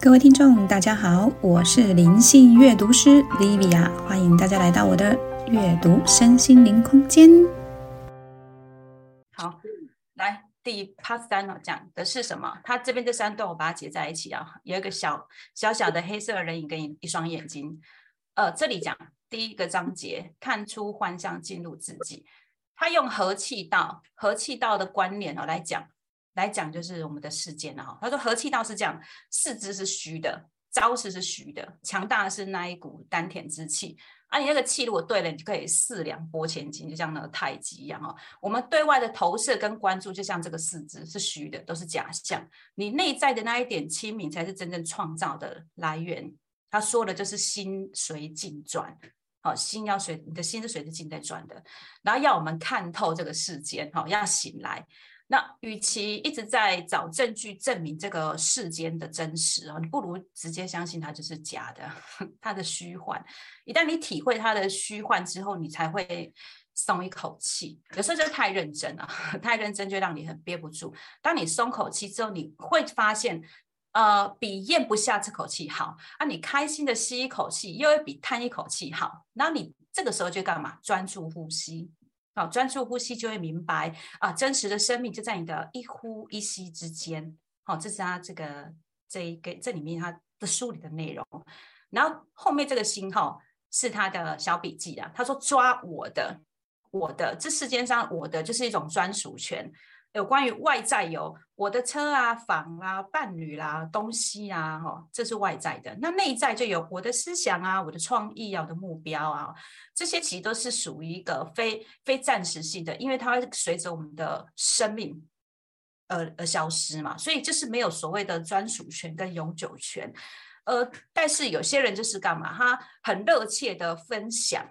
各位听众，大家好，我是灵性阅读师 Livia，欢迎大家来到我的阅读身心灵空间。好，来第一 Part 三哦，讲的是什么？它这边这三段我把它结在一起啊，有一个小小小的黑色人影跟一双眼睛。呃，这里讲第一个章节，看出幻象进入自己。他用和气道、和气道的观念哦来讲。来讲就是我们的世间哈。他说和气道是这样，四肢是虚的，招式是虚的，强大的是那一股丹田之气。啊，你那个气如果对了，你就可以四两拨千斤，就像那个太极一样哈。我们对外的投射跟关注，就像这个四肢是虚的，都是假象。你内在的那一点清明，才是真正创造的来源。他说的就是心随境转，好，心要随你的心是随着境在转的。然后要我们看透这个世间，好，要醒来。那与其一直在找证据证明这个世间的真实啊，你不如直接相信它就是假的，它的虚幻。一旦你体会它的虚幻之后，你才会松一口气。有时候就太认真了，太认真就让你很憋不住。当你松口气之后，你会发现，呃，比咽不下这口气好啊。你开心的吸一口气，又会比叹一口气好。那你这个时候就干嘛？专注呼吸。好，专注呼吸就会明白啊，真实的生命就在你的一呼一吸之间。好，这是他这个这一个这里面他的书里的内容。然后后面这个星号是他的小笔记啊，他说抓我的，我的这世间上我的就是一种专属权。有关于外在有我的车啊、房啊、伴侣啦、东西啊，哈，这是外在的。那内在就有我的思想啊、我的创意啊、我的目标啊，这些其实都是属于一个非非暂时性的，因为它会随着我们的生命而而消失嘛。所以就是没有所谓的专属权跟永久权。呃，但是有些人就是干嘛？他很热切的分享。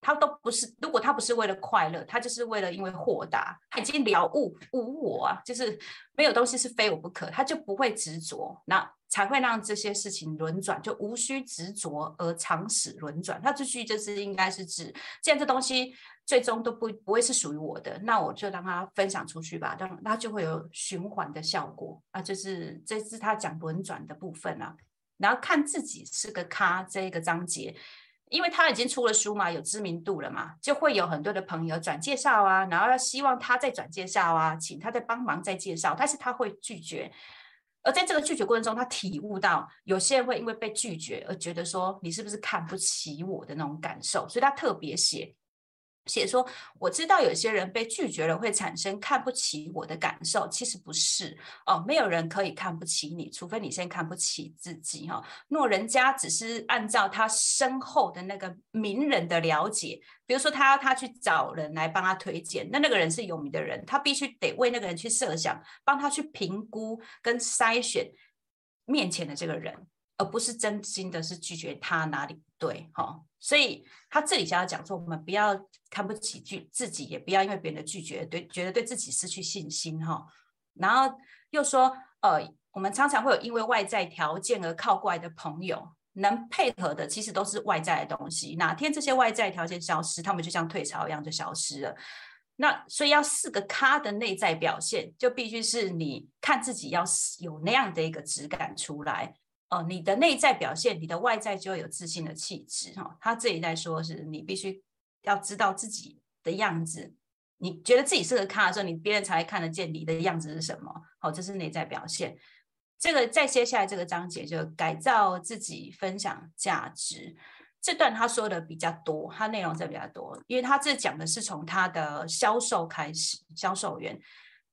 他都不是，如果他不是为了快乐，他就是为了因为豁达，他已经了悟无我啊，就是没有东西是非我不可，他就不会执着，那才会让这些事情轮转，就无需执着而常使轮转。他这句就是应该是指，既然这东西最终都不不会是属于我的，那我就让他分享出去吧，让他就会有循环的效果啊，就是这是他讲轮转的部分啊，然后看自己是个咖这一个章节。因为他已经出了书嘛，有知名度了嘛，就会有很多的朋友转介绍啊，然后要希望他再转介绍啊，请他再帮忙再介绍，但是他会拒绝。而在这个拒绝过程中，他体悟到有些人会因为被拒绝而觉得说你是不是看不起我的那种感受，所以他特别写。写说，我知道有些人被拒绝了会产生看不起我的感受，其实不是哦，没有人可以看不起你，除非你先看不起自己哈。若人家只是按照他身后的那个名人的了解，比如说他要他去找人来帮他推荐，那那个人是有名的人，他必须得为那个人去设想，帮他去评估跟筛选面前的这个人。而不是真心的，是拒绝他哪里不对哈，所以他这里想要讲说，我们不要看不起拒自己，也不要因为别人的拒绝对觉得对自己失去信心哈。然后又说，呃，我们常常会有因为外在条件而靠过来的朋友，能配合的其实都是外在的东西。哪天这些外在条件消失，他们就像退潮一样就消失了。那所以要四个咖的内在表现，就必须是你看自己要有那样的一个质感出来。哦，你的内在表现，你的外在就有自信的气质哈。他这里在说，是你必须要知道自己的样子。你觉得自己是个咖的时候，你别人才会看得见你的样子是什么。好，这是内在表现。这个再接下来这个章节就改造自己，分享价值。这段他说的比较多，他内容是比较多，因为他这讲的是从他的销售开始，销售员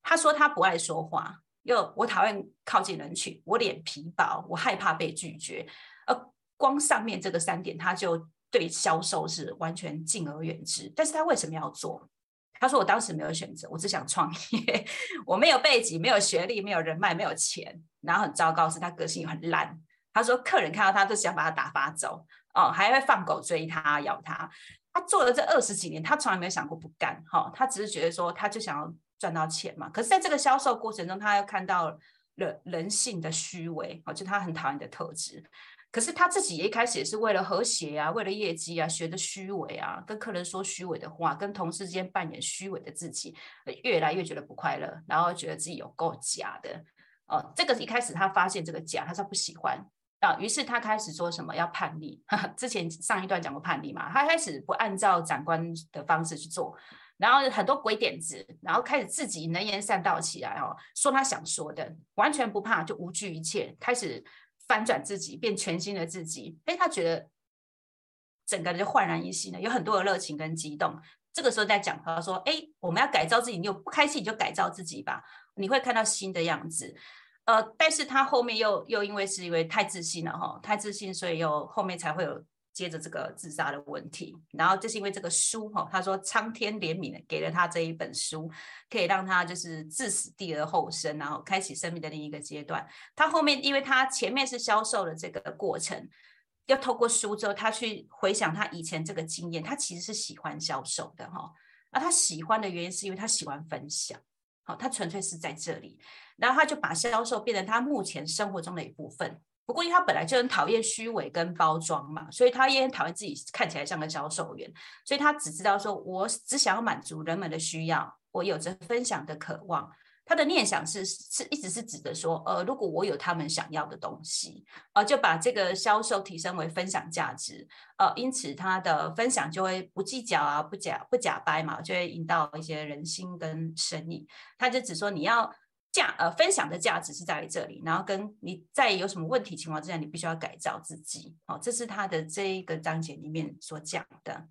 他说他不爱说话。又我讨厌靠近人群，我脸皮薄，我害怕被拒绝。呃，光上面这个三点，他就对销售是完全敬而远之。但是他为什么要做？他说我当时没有选择，我只想创业，我没有背景，没有学历，没有人脉，没有钱。然后很糟糕是他个性很烂。他说客人看到他都想把他打发走，哦，还会放狗追他咬他。他做了这二十几年，他从来没有想过不干。哈，他只是觉得说，他就想要。赚到钱嘛？可是在这个销售过程中，他又看到了人性的虚伪，哦，就他很讨厌的特质。可是他自己一开始也是为了和谐啊，为了业绩啊，学的虚伪啊，跟客人说虚伪的话，跟同事之间扮演虚伪的自己，越来越觉得不快乐，然后觉得自己有够假的。哦，这个一开始他发现这个假，他说不喜欢，啊，于是他开始说什么要叛逆。之前上一段讲过叛逆嘛，他开始不按照长官的方式去做，然后很多鬼点子，然后开始自己能言善道起来哦，说他想说的，完全不怕，就无惧一切，开始翻转自己，变全新的自己。哎，他觉得整个人就焕然一新了，有很多的热情跟激动。这个时候在讲，他说：“哎，我们要改造自己，你有不开心你就改造自己吧，你会看到新的样子。”呃，但是他后面又又因为是因为太自信了哈，太自信，所以又后面才会有接着这个自杀的问题。然后就是因为这个书哈，他说苍天怜悯给了他这一本书，可以让他就是自死地而后生，然后开启生命的另一个阶段。他后面因为他前面是销售的这个过程，要透过书之后，他去回想他以前这个经验，他其实是喜欢销售的哈。而他喜欢的原因是因为他喜欢分享。好，他纯粹是在这里，然后他就把销售变成他目前生活中的一部分。不过，因为他本来就很讨厌虚伪跟包装嘛，所以他也很讨厌自己看起来像个销售员。所以他只知道说，我只想要满足人们的需要，我有着分享的渴望。他的念想是是一直是指的说，呃，如果我有他们想要的东西，呃，就把这个销售提升为分享价值，呃，因此他的分享就会不计较啊，不假不假掰嘛，就会引导一些人心跟生意。他就只说你要价呃分享的价值是在于这里，然后跟你在有什么问题情况之下，你必须要改造自己。哦，这是他的这一个章节里面所讲的。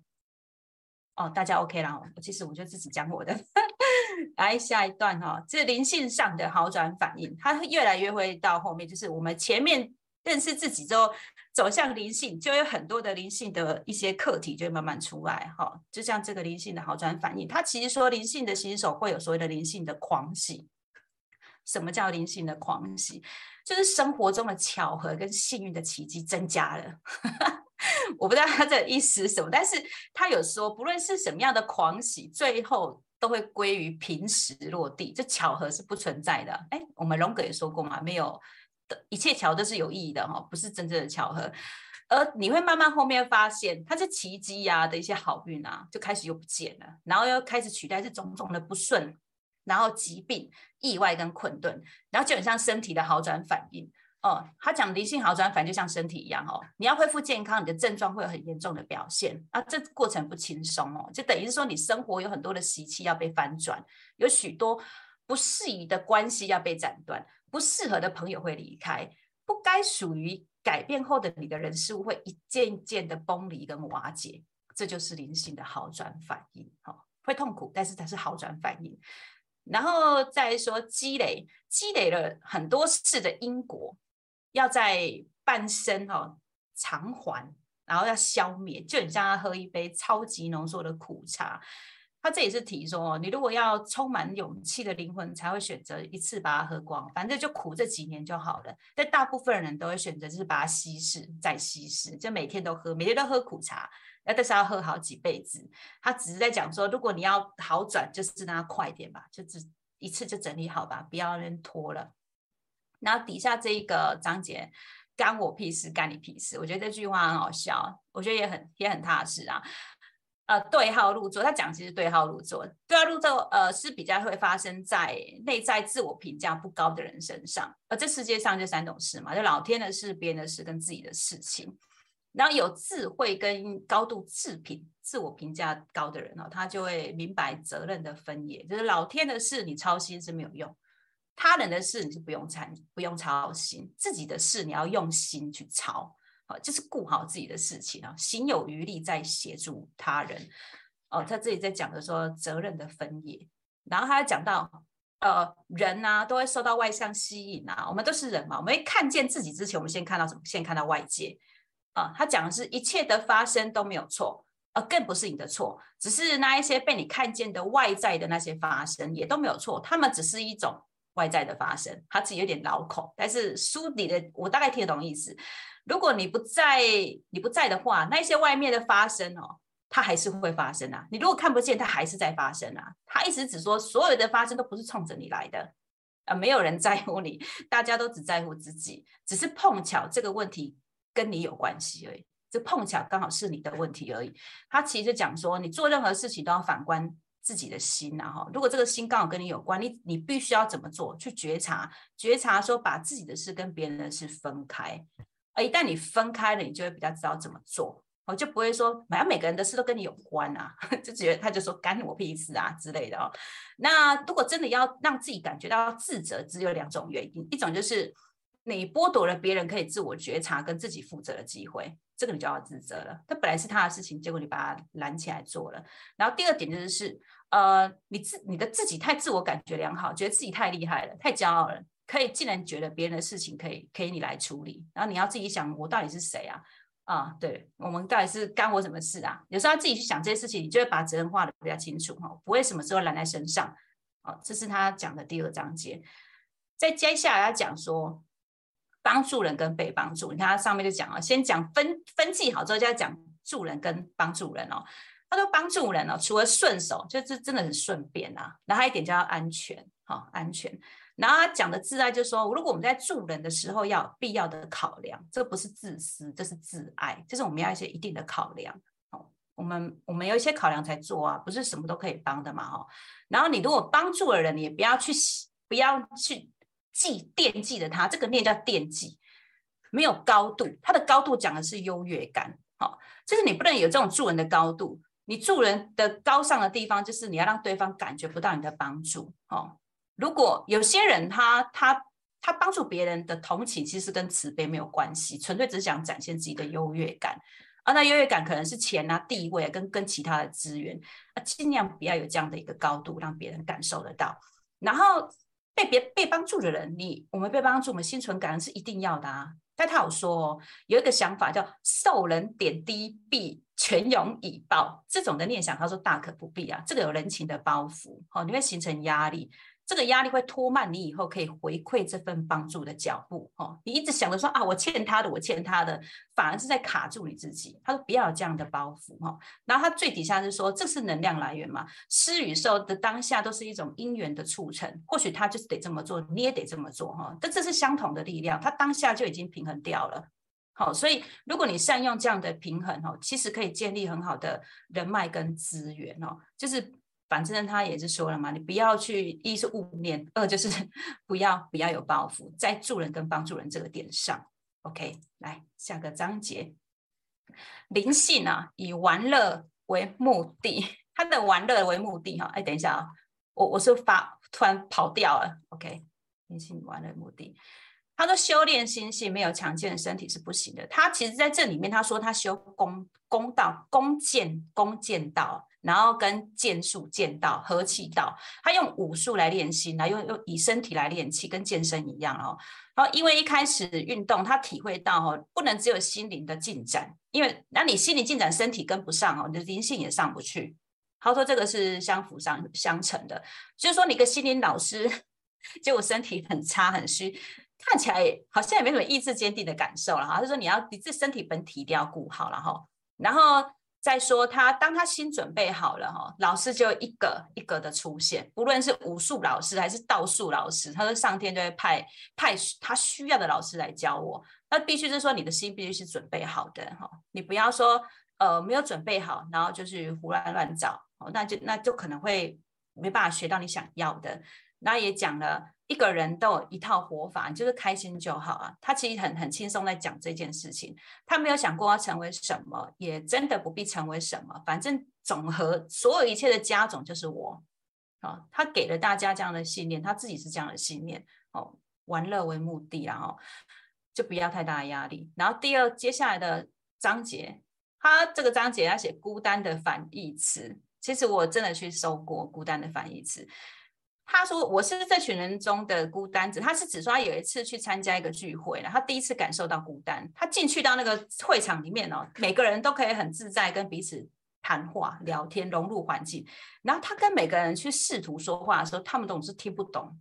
哦，大家 OK 啦，其实我就自己讲我的。来下一段哈，这灵性上的好转反应，它越来越会到后面，就是我们前面认识自己之后，走向灵性，就有很多的灵性的一些课题就会慢慢出来哈。就像这个灵性的好转反应，它其实说灵性的新手会有所谓的灵性的狂喜。什么叫灵性的狂喜？就是生活中的巧合跟幸运的奇迹增加了。我不知道他这意思是什么，但是他有说，不论是什么样的狂喜，最后。都会归于平时落地，这巧合是不存在的。哎，我们龙哥也说过嘛，没有的一切巧都是有意义的哈，不是真正的巧合。而你会慢慢后面发现，它是奇迹呀的一些好运啊，就开始又不见了，然后又开始取代是种种的不顺，然后疾病、意外跟困顿，然后就很像身体的好转反应。哦，他讲灵性好转，反正就像身体一样哦。你要恢复健康，你的症状会有很严重的表现啊。这过程不轻松哦，就等于是说你生活有很多的习气要被翻转，有许多不适宜的关系要被斩断，不适合的朋友会离开，不该属于改变后的你的人事物会一件一件的崩离跟瓦解。这就是灵性的好转反应，哈，会痛苦，但是它是好转反应。然后再说积累，积累了很多次的因果。要在半生哦偿还，然后要消灭，就很像他喝一杯超级浓缩的苦茶。他这也是提说，你如果要充满勇气的灵魂，才会选择一次把它喝光，反正就苦这几年就好了。但大部分人都会选择就是把它稀释再稀释，就每天都喝，每天都喝苦茶，那但是要喝好几辈子。他只是在讲说，如果你要好转，就是让它快点吧，就只一次就整理好吧，不要人拖了。然后底下这一个章节，干我屁事，干你屁事。我觉得这句话很好笑，我觉得也很也很踏实啊。呃，对号入座，他讲其实对号入座，对号入座，呃，是比较会发生在内在自我评价不高的人身上。而这世界上就三种事嘛，就老天的事、别人的事跟自己的事情。然后有智慧跟高度自评、自我评价高的人哦，他就会明白责任的分野，就是老天的事你操心是没有用。他人的事你是不用参不用操心，自己的事你要用心去操，好，就是顾好自己的事情啊，心有余力再协助他人。哦，他这里在讲的说责任的分野，然后他讲到，呃，人呐都会受到外向吸引啊，我们都是人嘛，我们会看见自己之前，我们先看到什么？先看到外界啊。他讲的是一切的发生都没有错，呃，更不是你的错，只是那一些被你看见的外在的那些发生也都没有错，他们只是一种。外在的发生，他自己有点老口，但是书里的我大概听得懂意思。如果你不在，你不在的话，那些外面的发生哦，它还是会发生啊。你如果看不见，它还是在发生啊。他意思只说，所有的发生都不是冲着你来的啊，没有人在乎你，大家都只在乎自己，只是碰巧这个问题跟你有关系而已。这碰巧刚好是你的问题而已。他其实讲说，你做任何事情都要反观。自己的心呐，哈，如果这个心刚好跟你有关，你你必须要怎么做？去觉察，觉察说把自己的事跟别人的事分开，而一旦你分开了，你就会比较知道怎么做。我就不会说，好像每个人的事都跟你有关啊，就觉得他就说干我屁事啊之类的哦。那如果真的要让自己感觉到自责，只有两种原因，一种就是你剥夺了别人可以自我觉察跟自己负责的机会，这个你就要自责了。它本来是他的事情，结果你把他拦起来做了。然后第二点就是，呃，你自你的自己太自我感觉良好，觉得自己太厉害了，太骄傲了，可以竟然觉得别人的事情可以可以你来处理，然后你要自己想，我到底是谁啊？啊，对我们到底是干我什么事啊？有时候要自己去想这些事情，你就会把责任划得比较清楚哈，不会什么时候揽在身上。好，这是他讲的第二章节。在接下来要讲说帮助人跟被帮助，你看他上面就讲了，先讲分分记好之后，就要讲助人跟帮助人哦。他说帮助人哦，除了顺手，就是真的很顺便啊。然后一点叫安全，好安全。然后他讲的自爱，就是说，如果我们在助人的时候要有必要的考量，这不是自私，这是自爱，就是我们要一些一定的考量。哦，我们我们有一些考量才做啊，不是什么都可以帮的嘛，哈。然后你如果帮助了人，你也不要去不要去记惦记着他，这个念叫惦记，没有高度。他的高度讲的是优越感，好，就是你不能有这种助人的高度。你助人的高尚的地方，就是你要让对方感觉不到你的帮助，哦。如果有些人他他他帮助别人的同情，其实跟慈悲没有关系，纯粹只想展现自己的优越感，而那优越感可能是钱啊、地位啊，跟跟其他的资源，啊，尽量不要有这样的一个高度，让别人感受得到。然后被别被帮助的人，你我们被帮助，我们心存感恩是一定要的啊。但他有说有一个想法叫受人点滴必全勇以报，这种的念想，他说大可不必啊，这个有人情的包袱，哦，你会形成压力。这个压力会拖慢你以后可以回馈这份帮助的脚步，哦，你一直想着说啊，我欠他的，我欠他的，反而是在卡住你自己。他说不要有这样的包袱，哈。然后他最底下是说，这是能量来源嘛？施与受的当下都是一种因缘的促成，或许他就是得这么做，你也得这么做，哈。但这是相同的力量，他当下就已经平衡掉了，好，所以如果你善用这样的平衡，哈，其实可以建立很好的人脉跟资源，哦，就是。反正他也是说了嘛，你不要去，一是勿念，二就是 不要不要有包袱，在助人跟帮助人这个点上，OK，来下个章节，灵性啊，以玩乐为目的，他的玩乐为目的哈，哎，等一下啊，我我是发突然跑掉了，OK，灵性玩乐目的，他说修炼心性没有强健的身体是不行的，他其实在这里面他说他修功功道弓箭弓箭道。然后跟剑术、剑道、和气道，他用武术来练心，来用用以身体来练气，跟健身一样哦。然后因为一开始运动，他体会到哦，不能只有心灵的进展，因为那你心灵进展，身体跟不上哦，你的灵性也上不去。他说这个是相辅相相成的，就是说你个心灵老师，结果身体很差很虚，看起来好像也没什么意志坚定的感受了哈。他说你要你这身体本体一定要顾好了哈，然后。再说他，当他心准备好了哈，老师就一个一个的出现，不论是武术老师还是道术老师，他说上天就会派派他需要的老师来教我。那必须是说你的心必须是准备好的哈，你不要说呃没有准备好，然后就是胡乱乱找，那就那就可能会没办法学到你想要的。那也讲了。一个人都有一套活法，就是开心就好啊。他其实很很轻松在讲这件事情，他没有想过要成为什么，也真的不必成为什么。反正总和所有一切的加总就是我啊。他给了大家这样的信念，他自己是这样的信念哦，玩乐为目的然后就不要太大的压力。然后第二接下来的章节，他这个章节要写孤单的反义词，其实我真的去搜过孤单的反义词。他说：“我是这群人中的孤单子。”他是指说，他有一次去参加一个聚会然后，他第一次感受到孤单。他进去到那个会场里面哦，每个人都可以很自在跟彼此谈话、聊天，融入环境。然后他跟每个人去试图说话的时候，他们总是听不懂，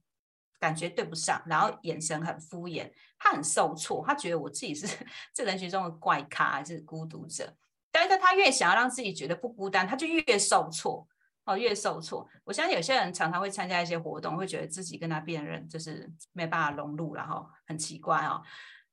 感觉对不上，然后眼神很敷衍，他很受挫。他觉得我自己是 这人群中的怪咖，还是孤独者？但是他越想要让自己觉得不孤单，他就越受挫。哦，越受挫。我相信有些人常常会参加一些活动，会觉得自己跟他辨认就是没办法融入然后，很奇怪哦。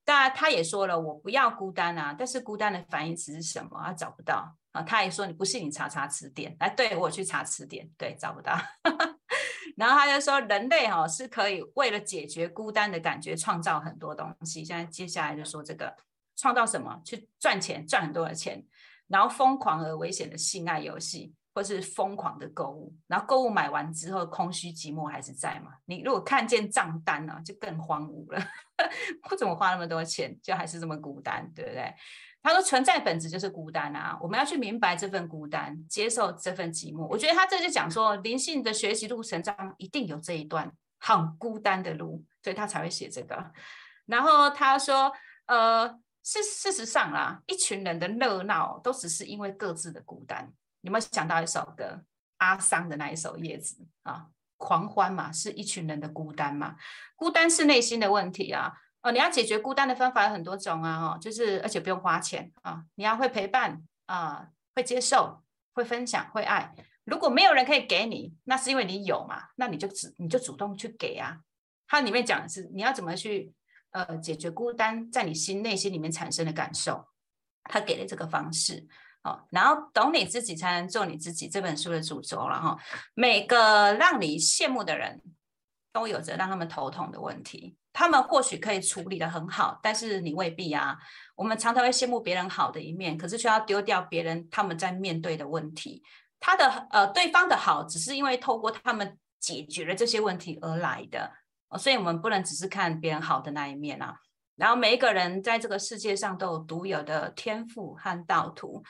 当然，他也说了，我不要孤单啊。但是孤单的反义词是什么？他找不到啊。他也说，你不信你查查词典。来，对我去查词典，对，找不到。然后他就说，人类哈是可以为了解决孤单的感觉，创造很多东西。现在接下来就说这个。创造什么？去赚钱，赚很多的钱，然后疯狂而危险的性爱游戏，或是疯狂的购物，然后购物买完之后，空虚寂寞还是在嘛？你如果看见账单呢，就更荒芜了。我怎么花那么多钱，就还是这么孤单，对不对？他说存在本质就是孤单啊，我们要去明白这份孤单，接受这份寂寞。我觉得他这就讲说，灵性的学习路程上一定有这一段很孤单的路，所以他才会写这个。然后他说，呃，事事实上啦，一群人的热闹都只是因为各自的孤单。有没有想到一首歌，阿桑的那一首《叶子》啊？狂欢嘛，是一群人的孤单嘛？孤单是内心的问题啊。哦，你要解决孤单的方法有很多种啊，哦，就是而且不用花钱啊，你要会陪伴啊，会接受，会分享，会爱。如果没有人可以给你，那是因为你有嘛，那你就主你就主动去给啊。它里面讲的是你要怎么去呃解决孤单在你心内心里面产生的感受，他给了这个方式哦，然后懂你自己才能做你自己这本书的主轴了哈。每个让你羡慕的人都有着让他们头痛的问题。他们或许可以处理的很好，但是你未必啊。我们常常会羡慕别人好的一面，可是却要丢掉别人他们在面对的问题。他的呃，对方的好，只是因为透过他们解决了这些问题而来的，所以我们不能只是看别人好的那一面啊。然后每一个人在这个世界上都有独有的天赋和道途。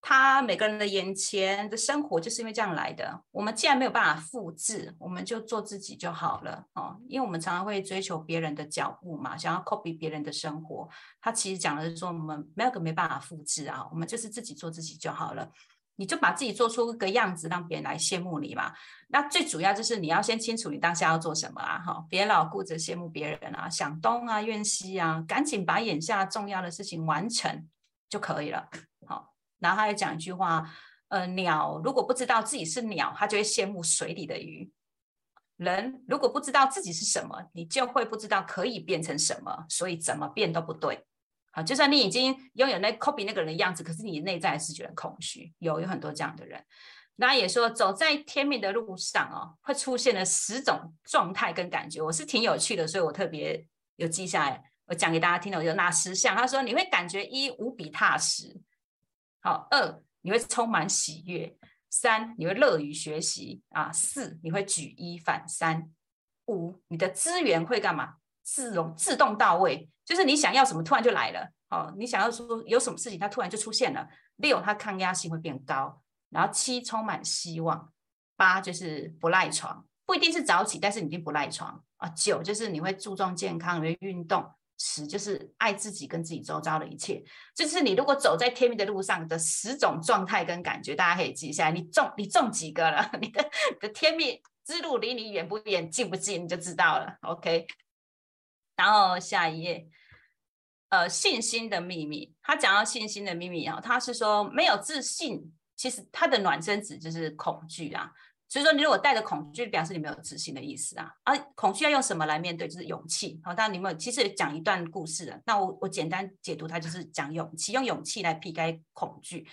他每个人的眼前的生活就是因为这样来的。我们既然没有办法复制，我们就做自己就好了哦。因为我们常常会追求别人的脚步嘛，想要 copy 别人的生活。他其实讲的是说，我们没有个没办法复制啊，我们就是自己做自己就好了。你就把自己做出个样子，让别人来羡慕你嘛。那最主要就是你要先清楚你当下要做什么啊，哈，别老顾着羡慕别人啊，想东啊怨西啊，赶紧把眼下重要的事情完成就可以了，好。然后他又讲一句话，呃，鸟如果不知道自己是鸟，它就会羡慕水里的鱼；人如果不知道自己是什么，你就会不知道可以变成什么，所以怎么变都不对。就算你已经拥有那 copy 那个人的样子，可是你内在是觉得空虚。有有很多这样的人。那也说走在天命的路上哦，会出现了十种状态跟感觉，我是挺有趣的，所以我特别有记下来，我讲给大家听的，我就哪十项。他说你会感觉一无比踏实。好，二你会充满喜悦，三你会乐于学习啊，四你会举一反三，五你的资源会干嘛？自动自动到位，就是你想要什么突然就来了。哦，你想要说有什么事情它突然就出现了。六它抗压性会变高，然后七充满希望，八就是不赖床，不一定是早起，但是你一定不赖床啊。九就是你会注重健康，你会运动。十就是爱自己跟自己周遭的一切，就是你如果走在天命的路上的十种状态跟感觉，大家可以记下来。你中你中几个了？你的的天命之路离你远不远、近不近，你就知道了。OK，然后下一页，呃，信心的秘密。他讲到信心的秘密啊，他是说没有自信，其实他的暖身子就是恐惧啊。所以说，你如果带着恐惧，表示你没有自信的意思啊。而恐惧要用什么来面对？就是勇气。好，当然你们其实讲一段故事了。那我我简单解读它，就是讲勇气，用勇气来避开恐惧。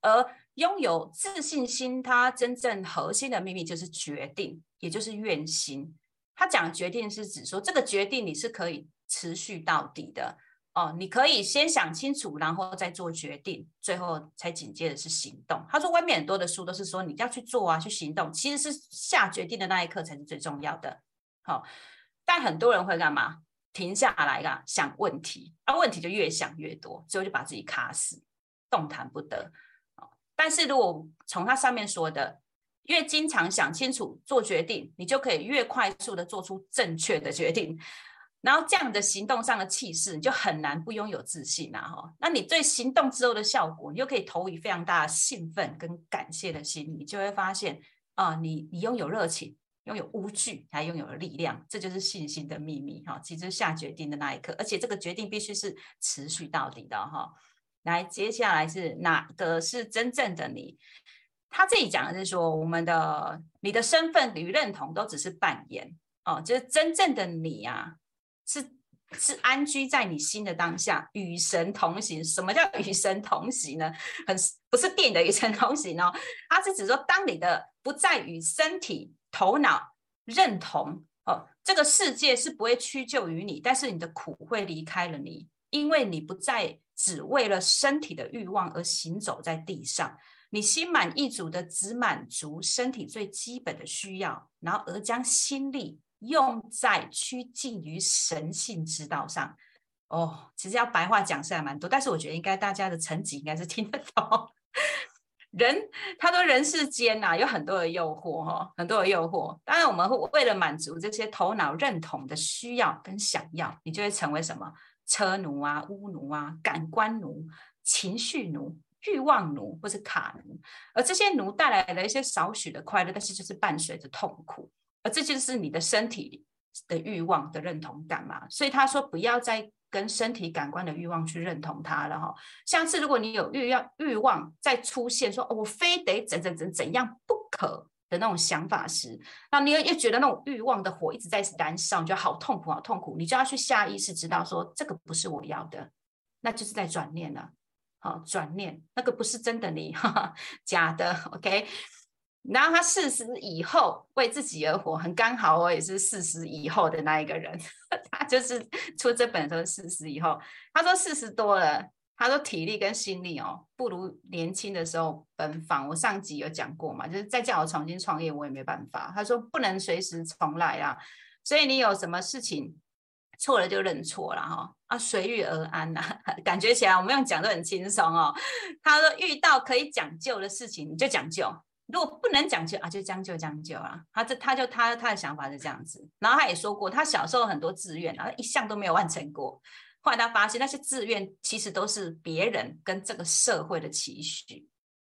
而拥有自信心，它真正核心的秘密就是决定，也就是愿心。他讲决定是指说，这个决定你是可以持续到底的。哦，你可以先想清楚，然后再做决定，最后才紧接着是行动。他说，外面很多的书都是说你要去做啊，去行动，其实是下决定的那一刻才是最重要的。好，但很多人会干嘛？停下来啊，想问题，啊，问题就越想越多，最后就把自己卡死，动弹不得。但是如果从他上面说的，越经常想清楚做决定，你就可以越快速的做出正确的决定。然后这样的行动上的气势，你就很难不拥有自信啊！哈，那你对行动之后的效果，你就可以投以非常大的兴奋跟感谢的心，你就会发现啊，你你拥有热情，拥有无惧，还拥有了力量，这就是信心的秘密哈！其实下决定的那一刻，而且这个决定必须是持续到底的哈。来，接下来是哪个是真正的你？他自己讲的是说，我们的你的身份与认同都只是扮演哦，就是真正的你啊。是是安居在你心的当下，与神同行。什么叫与神同行呢？很不是电影的与神同行哦，他是指说，当你的不再与身体、头脑认同哦，这个世界是不会屈就于你，但是你的苦会离开了你因为你不再只为了身体的欲望而行走在地上，你心满意足的只满足身体最基本的需要，然后而将心力用在趋近于神性之道上。哦，其实要白话讲是还蛮多，但是我觉得应该大家的层级应该是听得懂。人，他说人世间呐有很多的诱惑哈，很多的诱惑。当然，我们会为了满足这些头脑认同的需要跟想要，你就会成为什么车奴啊、巫奴啊、感官奴、情绪奴、欲望奴或者卡奴。而这些奴带来了一些少许的快乐，但是就是伴随着痛苦。而这就是你的身体的欲望的认同感嘛。所以他说，不要再。跟身体感官的欲望去认同它了哈，下次如果你有欲要欲望再出现，说我非得怎怎怎怎样不可的那种想法时，那你又又觉得那种欲望的火一直在燃烧，你觉得好痛苦好痛苦，你就要去下意识知道说这个不是我要的，那就是在转念了，好转念，那个不是真的你，哈哈，假的，OK。然后他四十以后为自己而活，很刚好，我也是四十以后的那一个人。他就是出这本书四十以后，他说四十多了，他说体力跟心力哦不如年轻的时候奔放。我上集有讲过嘛，就是再叫我重新创业，我也没办法。他说不能随时重来啊，所以你有什么事情错了就认错了哈啊，随遇而安呐。感觉起来我们用讲都很轻松哦。他说遇到可以讲究的事情，你就讲究。如果不能讲究啊，就将就将就啊。他这他就他他的想法是这样子。然后他也说过，他小时候很多志愿，然后一项都没有完成过。后来他发现那些志愿其实都是别人跟这个社会的期许。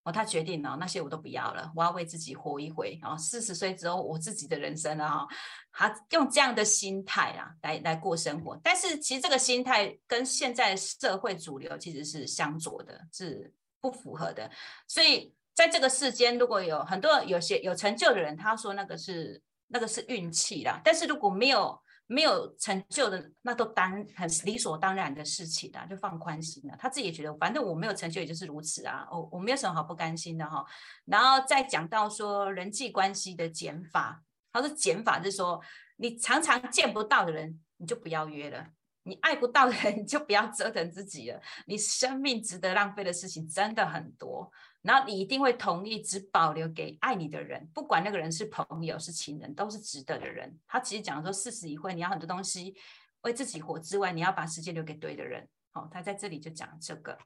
哦，他决定了那些我都不要了，我要为自己活一回。啊四十岁之后，我自己的人生了哈。他用这样的心态啊来来过生活。但是其实这个心态跟现在社会主流其实是相左的，是不符合的。所以。在这个世间，如果有很多有些有成就的人，他说那个是那个是运气啦。但是如果没有没有成就的，那都当很理所当然的事情啦，就放宽心了。他自己也觉得，反正我没有成就，也就是如此啊。我我没有什么好不甘心的哈。然后再讲到说人际关系的减法，他说减法是说你常常见不到的人，你就不要约了。你爱不到的人，你就不要折腾自己了。你生命值得浪费的事情真的很多，然后你一定会同意只保留给爱你的人，不管那个人是朋友是情人，都是值得的人。他其实讲说，四十一会你要很多东西为自己活之外，你要把时间留给对的人。好，他在这里就讲这个。